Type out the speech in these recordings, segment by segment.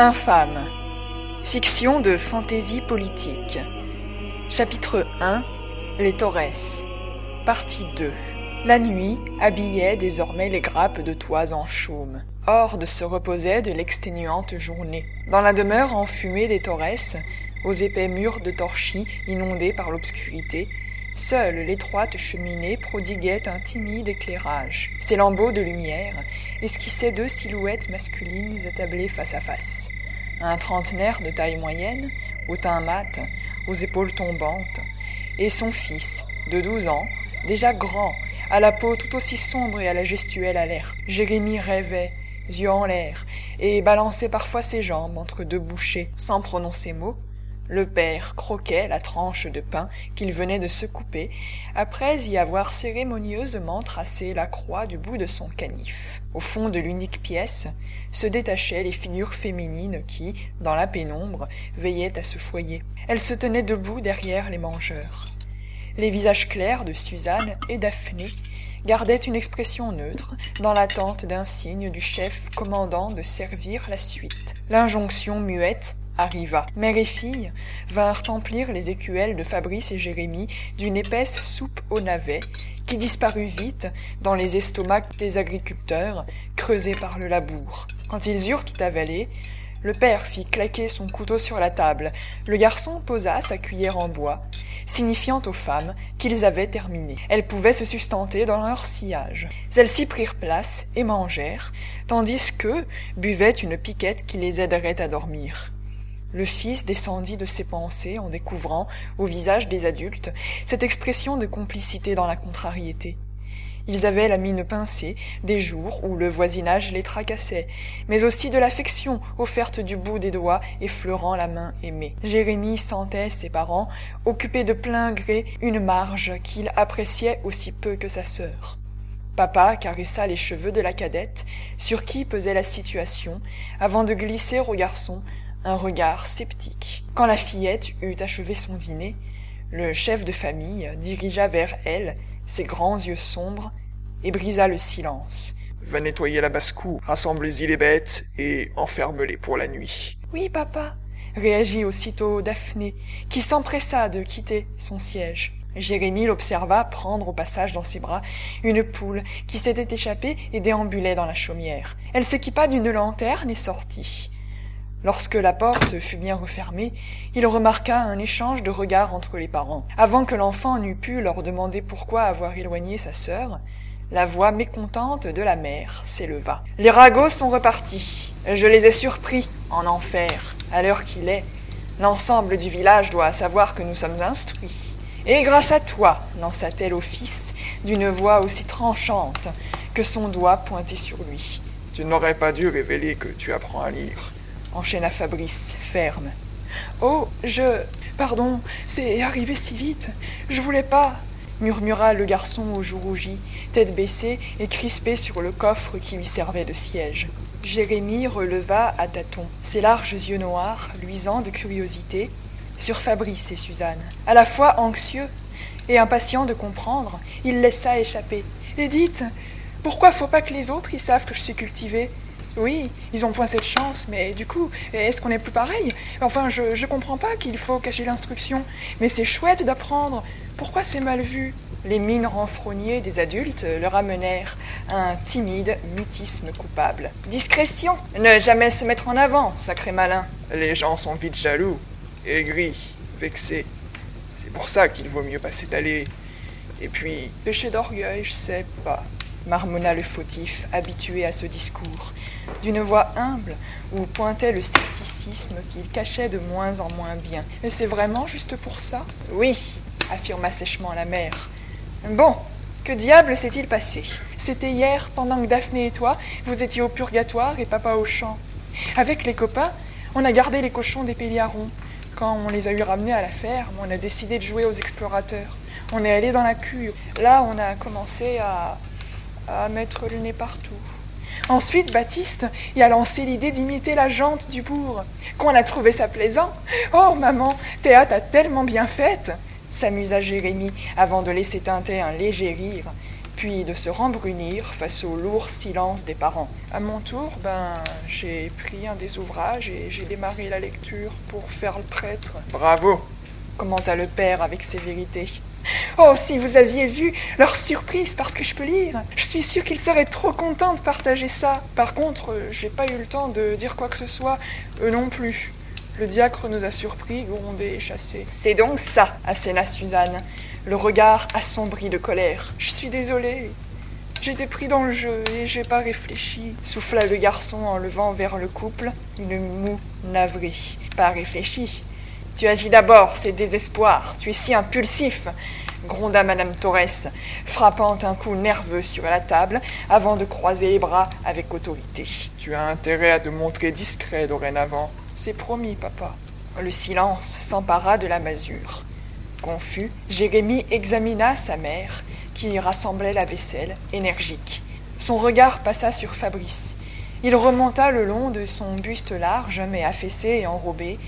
Infâme. Fiction de fantaisie politique. Chapitre 1. Les Torres. Partie 2. La nuit habillait désormais les grappes de toits en chaume. Horde se reposait de l'exténuante journée. Dans la demeure enfumée des Torres, aux épais murs de torchis inondés par l'obscurité, Seule l'étroite cheminée prodiguait un timide éclairage. Ses lambeaux de lumière esquissaient deux silhouettes masculines attablées face à face. Un trentenaire de taille moyenne, au teint mat, aux épaules tombantes, et son fils, de douze ans, déjà grand, à la peau tout aussi sombre et à la gestuelle alerte. Jérémie rêvait, yeux en l'air, et balançait parfois ses jambes entre deux bouchées, sans prononcer mot, le père croquait la tranche de pain qu'il venait de se couper, après y avoir cérémonieusement tracé la croix du bout de son canif. Au fond de l'unique pièce se détachaient les figures féminines qui, dans la pénombre, veillaient à ce foyer. Elles se tenaient debout derrière les mangeurs. Les visages clairs de Suzanne et Daphné gardaient une expression neutre, dans l'attente d'un signe du chef commandant de servir la suite. L'injonction muette arriva. Mère et fille vinrent emplir les écuelles de Fabrice et Jérémie d'une épaisse soupe au navet, qui disparut vite dans les estomacs des agriculteurs, creusés par le labour. Quand ils eurent tout avalé, le père fit claquer son couteau sur la table, le garçon posa sa cuillère en bois, signifiant aux femmes qu'ils avaient terminé. Elles pouvaient se sustenter dans leur sillage. Celles-ci prirent place et mangèrent, tandis qu'eux buvaient une piquette qui les aiderait à dormir. Le fils descendit de ses pensées en découvrant, au visage des adultes, cette expression de complicité dans la contrariété. Ils avaient la mine pincée des jours où le voisinage les tracassait, mais aussi de l'affection offerte du bout des doigts effleurant la main aimée. Jérémie sentait ses parents occuper de plein gré une marge qu'il appréciait aussi peu que sa sœur. Papa caressa les cheveux de la cadette, sur qui pesait la situation, avant de glisser au garçon un regard sceptique. Quand la fillette eut achevé son dîner, le chef de famille dirigea vers elle ses grands yeux sombres et brisa le silence. Va nettoyer la basse-cour, rassemble-y les bêtes et enferme-les pour la nuit. Oui, papa, réagit aussitôt Daphné, qui s'empressa de quitter son siège. Jérémie l'observa prendre au passage dans ses bras une poule qui s'était échappée et déambulait dans la chaumière. Elle s'équipa d'une lanterne et sortit. Lorsque la porte fut bien refermée, il remarqua un échange de regards entre les parents. Avant que l'enfant n'eût pu leur demander pourquoi avoir éloigné sa sœur, la voix mécontente de la mère s'éleva. Les ragots sont repartis. Je les ai surpris en enfer. À l'heure qu'il est, l'ensemble du village doit savoir que nous sommes instruits. Et grâce à toi, lança-t-elle au fils d'une voix aussi tranchante que son doigt pointé sur lui. Tu n'aurais pas dû révéler que tu apprends à lire enchaîna Fabrice, ferme. Oh, je. Pardon, c'est arrivé si vite. Je voulais pas. murmura le garçon aux joues rougies, tête baissée et crispé sur le coffre qui lui servait de siège. Jérémie releva à tâtons ses larges yeux noirs, luisants de curiosité, sur Fabrice et Suzanne. À la fois anxieux et impatient de comprendre, il laissa échapper. Et dites, pourquoi faut pas que les autres y savent que je suis cultivé oui, ils ont point cette chance, mais du coup, est-ce qu'on n'est plus pareil? Enfin, je, je comprends pas qu'il faut cacher l'instruction, mais c'est chouette d'apprendre. Pourquoi c'est mal vu? Les mines renfrognées des adultes leur amenèrent un timide mutisme coupable. Discrétion Ne jamais se mettre en avant, sacré malin Les gens sont vite jaloux, aigris, vexés. C'est pour ça qu'il vaut mieux pas s'étaler. Et puis. Péché d'orgueil, je sais pas marmonna le fautif, habitué à ce discours, d'une voix humble où pointait le scepticisme qu'il cachait de moins en moins bien. Et c'est vraiment juste pour ça? Oui, affirma sèchement la mère. Bon, que diable s'est-il passé? C'était hier, pendant que Daphné et toi, vous étiez au purgatoire et papa au champ. Avec les copains, on a gardé les cochons des Péliarons. Quand on les a eu ramenés à la ferme, on a décidé de jouer aux explorateurs. On est allé dans la cure. Là, on a commencé à à mettre le nez partout. Ensuite, Baptiste y a lancé l'idée d'imiter la jante du bourg. Qu'on a trouvé ça plaisant. Oh, maman, Théâtre a tellement bien fait s'amusa Jérémie avant de laisser teinter un léger rire puis de se rembrunir face au lourd silence des parents. À mon tour, ben, j'ai pris un des ouvrages et j'ai démarré la lecture pour faire le prêtre. Bravo commenta le père avec sévérité. Oh, si vous aviez vu leur surprise parce que je peux lire. Je suis sûr qu'ils seraient trop contents de partager ça. Par contre, j'ai pas eu le temps de dire quoi que ce soit, eux non plus. Le diacre nous a surpris, grondé et chassé. C'est donc ça, asséna Suzanne, le regard assombri de colère. Je suis désolée. J'étais pris dans le jeu et j'ai pas réfléchi. Souffla le garçon en levant vers le couple une moue navrée. Pas réfléchi. Tu agis d'abord, c'est désespoir. Tu es si impulsif gronda Madame Torres, frappant un coup nerveux sur la table avant de croiser les bras avec autorité. Tu as intérêt à te montrer discret dorénavant. C'est promis, papa. Le silence s'empara de la masure. Confus, Jérémie examina sa mère, qui rassemblait la vaisselle, énergique. Son regard passa sur Fabrice. Il remonta le long de son buste large mais affaissé et enrobé,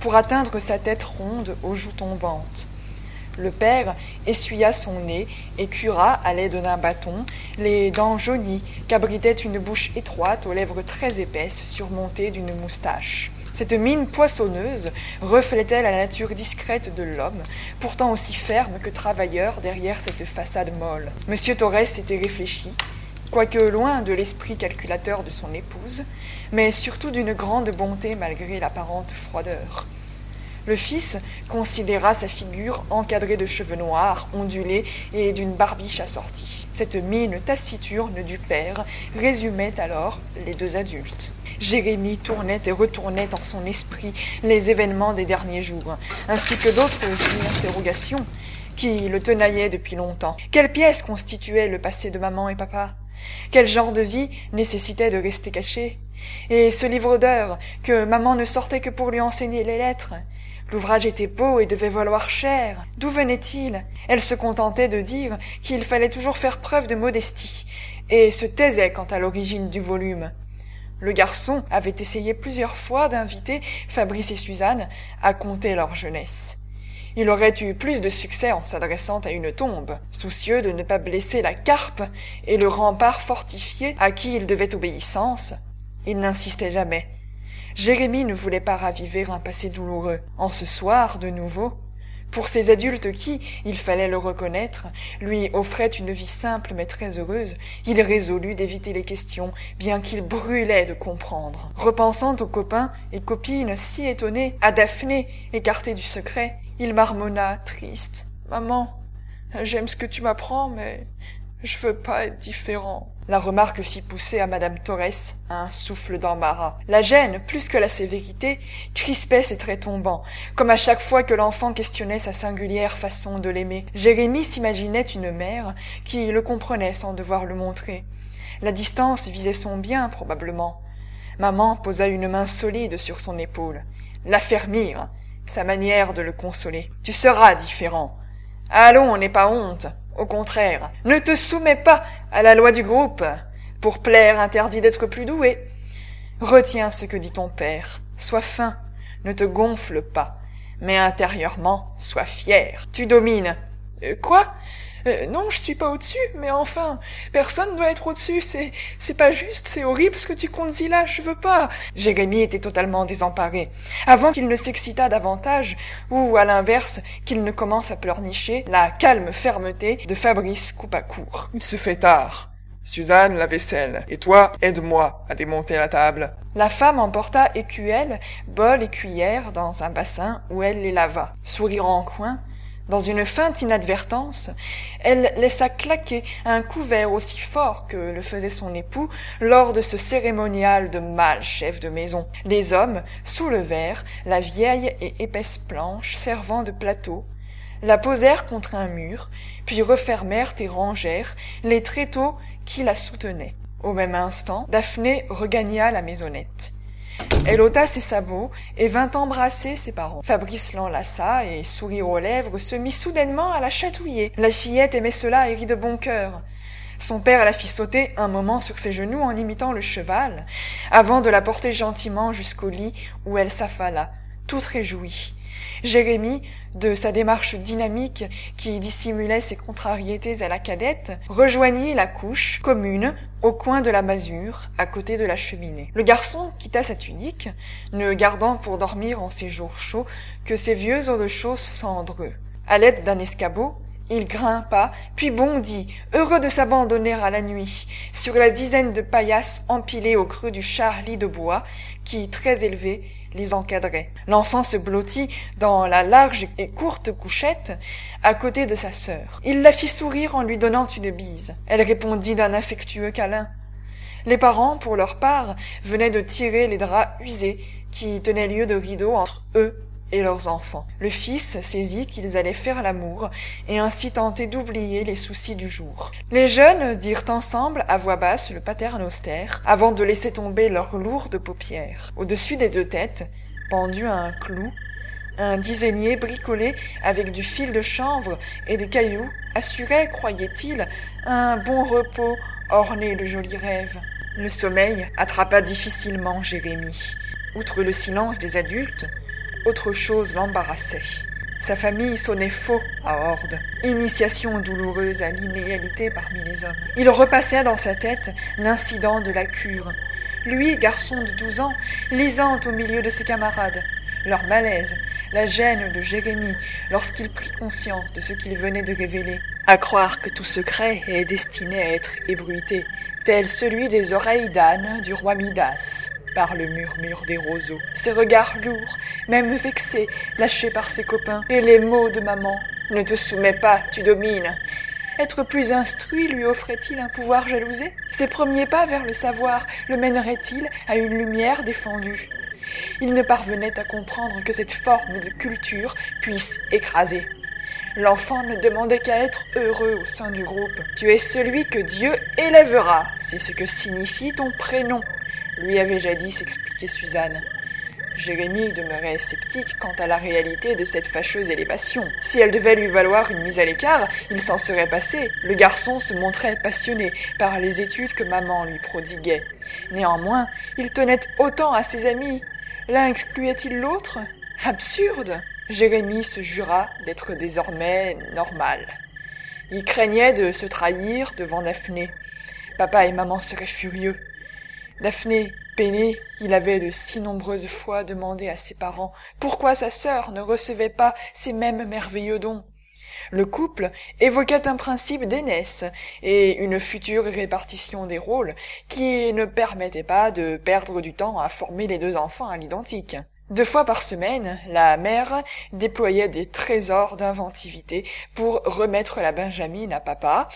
pour atteindre sa tête ronde aux joues tombantes. Le père essuya son nez et cura, à l'aide d'un bâton, les dents jaunies qu'abritait une bouche étroite aux lèvres très épaisses surmontées d'une moustache. Cette mine poissonneuse reflétait la nature discrète de l'homme, pourtant aussi ferme que travailleur derrière cette façade molle. Monsieur Torres était réfléchi, quoique loin de l'esprit calculateur de son épouse, mais surtout d'une grande bonté malgré l'apparente froideur. Le fils considéra sa figure encadrée de cheveux noirs, ondulés et d'une barbiche assortie. Cette mine taciturne du père résumait alors les deux adultes. Jérémie tournait et retournait en son esprit les événements des derniers jours, ainsi que d'autres interrogations qui le tenaillaient depuis longtemps. Quelle pièce constituait le passé de maman et papa? Quel genre de vie nécessitait de rester caché? Et ce livre d'heures que maman ne sortait que pour lui enseigner les lettres? L'ouvrage était beau et devait valoir cher. D'où venait-il? Elle se contentait de dire qu'il fallait toujours faire preuve de modestie, et se taisait quant à l'origine du volume. Le garçon avait essayé plusieurs fois d'inviter Fabrice et Suzanne à compter leur jeunesse. Il aurait eu plus de succès en s'adressant à une tombe, soucieux de ne pas blesser la carpe et le rempart fortifié à qui il devait obéissance. Il n'insistait jamais. Jérémie ne voulait pas raviver un passé douloureux. En ce soir, de nouveau, pour ces adultes qui, il fallait le reconnaître, lui offraient une vie simple mais très heureuse, il résolut d'éviter les questions, bien qu'il brûlait de comprendre. Repensant aux copains et copines si étonnés, à Daphné, écartée du secret, il marmonna, triste. Maman, j'aime ce que tu m'apprends, mais je veux pas être différent. La remarque fit pousser à madame Torres un souffle d'embarras. La gêne, plus que la sévérité, crispait ses traits tombants, comme à chaque fois que l'enfant questionnait sa singulière façon de l'aimer. Jérémie s'imaginait une mère qui le comprenait sans devoir le montrer. La distance visait son bien, probablement. Maman posa une main solide sur son épaule. L'affermir, sa manière de le consoler. Tu seras différent. Allons, n'aie pas honte. Au contraire, ne te soumets pas à la loi du groupe. Pour plaire, interdit d'être plus doué. Retiens ce que dit ton père. Sois fin. Ne te gonfle pas. Mais intérieurement, sois fier. Tu domines. Euh, quoi? Euh, non, je suis pas au-dessus, mais enfin, personne doit être au-dessus, c'est, c'est pas juste, c'est horrible ce que tu comptes là, je veux pas. Jérémie était totalement désemparé. Avant qu'il ne s'excitât davantage, ou à l'inverse, qu'il ne commence à pleurnicher, la calme fermeté de Fabrice coupa court. Il se fait tard. Suzanne, la vaisselle. Et toi, aide-moi à démonter la table. La femme emporta écuelle, bol et cuillère dans un bassin où elle les lava. Sourire en coin, dans une feinte inadvertance, elle laissa claquer un couvert aussi fort que le faisait son époux lors de ce cérémonial de mâle chef de maison. Les hommes soulevèrent la vieille et épaisse planche servant de plateau, la posèrent contre un mur, puis refermèrent et rangèrent les tréteaux qui la soutenaient. Au même instant, Daphné regagna la maisonnette. Elle ôta ses sabots et vint embrasser ses parents. Fabrice l'enlaça et, sourire aux lèvres, se mit soudainement à la chatouiller. La fillette aimait cela et rit de bon cœur. Son père la fit sauter un moment sur ses genoux en imitant le cheval, avant de la porter gentiment jusqu'au lit où elle s'affala, toute réjouie. Jérémie, de sa démarche dynamique qui dissimulait ses contrariétés à la cadette, rejoignit la couche commune au coin de la masure, à côté de la cheminée. Le garçon quitta sa tunique, ne gardant pour dormir en ces jours chauds que ses vieux eaux de chausse cendreux. À l'aide d'un escabeau, il grimpa, puis bondit, heureux de s'abandonner à la nuit, sur la dizaine de paillasses empilées au creux du charlie de bois, qui, très élevé, les encadrait. L'enfant se blottit dans la large et courte couchette à côté de sa sœur. Il la fit sourire en lui donnant une bise. Elle répondit d'un affectueux câlin. Les parents, pour leur part, venaient de tirer les draps usés qui tenaient lieu de rideau entre eux et leurs enfants. Le fils saisit qu'ils allaient faire l'amour et ainsi tenter d'oublier les soucis du jour. Les jeunes dirent ensemble à voix basse le austère avant de laisser tomber leurs lourdes paupières. Au-dessus des deux têtes, pendu à un clou, un dizainier bricolé avec du fil de chanvre et des cailloux assurait, croyait-il, un bon repos orné de jolis rêves. Le sommeil attrapa difficilement Jérémie. Outre le silence des adultes, autre chose l'embarrassait. Sa famille sonnait faux à Horde, initiation douloureuse à l'inégalité parmi les hommes. Il repassait dans sa tête l'incident de la cure. Lui, garçon de douze ans, lisant au milieu de ses camarades, leur malaise, la gêne de Jérémie lorsqu'il prit conscience de ce qu'il venait de révéler, à croire que tout secret est destiné à être ébruité, tel celui des oreilles d'âne du roi Midas par le murmure des roseaux. Ses regards lourds, même vexés, lâchés par ses copains, et les mots de maman. Ne te soumets pas, tu domines. Être plus instruit lui offrait-il un pouvoir jalousé? Ses premiers pas vers le savoir le mèneraient-ils à une lumière défendue? Il ne parvenait à comprendre que cette forme de culture puisse écraser. L'enfant ne demandait qu'à être heureux au sein du groupe. Tu es celui que Dieu élèvera, c'est ce que signifie ton prénom lui avait jadis expliqué Suzanne. Jérémie demeurait sceptique quant à la réalité de cette fâcheuse élévation. Si elle devait lui valoir une mise à l'écart, il s'en serait passé. Le garçon se montrait passionné par les études que maman lui prodiguait. Néanmoins, il tenait autant à ses amis. L'un excluait-il l'autre? Absurde Jérémie se jura d'être désormais normal. Il craignait de se trahir devant Daphné. Papa et maman seraient furieux. Daphné, peiné, il avait de si nombreuses fois demandé à ses parents pourquoi sa sœur ne recevait pas ces mêmes merveilleux dons. Le couple évoquait un principe d'aînesse et une future répartition des rôles qui ne permettait pas de perdre du temps à former les deux enfants à l'identique. Deux fois par semaine, la mère déployait des trésors d'inventivité pour remettre la Benjamine à papa,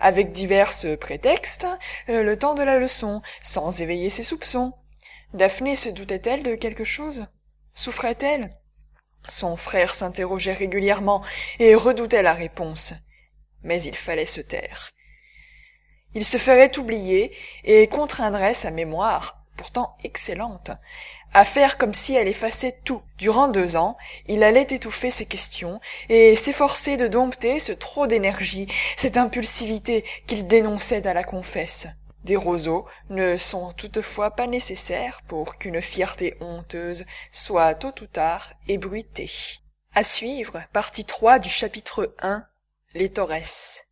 avec divers prétextes, euh, le temps de la leçon, sans éveiller ses soupçons. Daphné se doutait-elle de quelque chose? Souffrait-elle? Son frère s'interrogeait régulièrement et redoutait la réponse. Mais il fallait se taire. Il se ferait oublier et contraindrait sa mémoire, pourtant excellente, à faire comme si elle effaçait tout. Durant deux ans, il allait étouffer ses questions et s'efforcer de dompter ce trop d'énergie, cette impulsivité qu'il dénonçait à la confesse. Des roseaux ne sont toutefois pas nécessaires pour qu'une fierté honteuse soit tôt ou tard ébruitée. À suivre, partie 3 du chapitre 1, les Torres.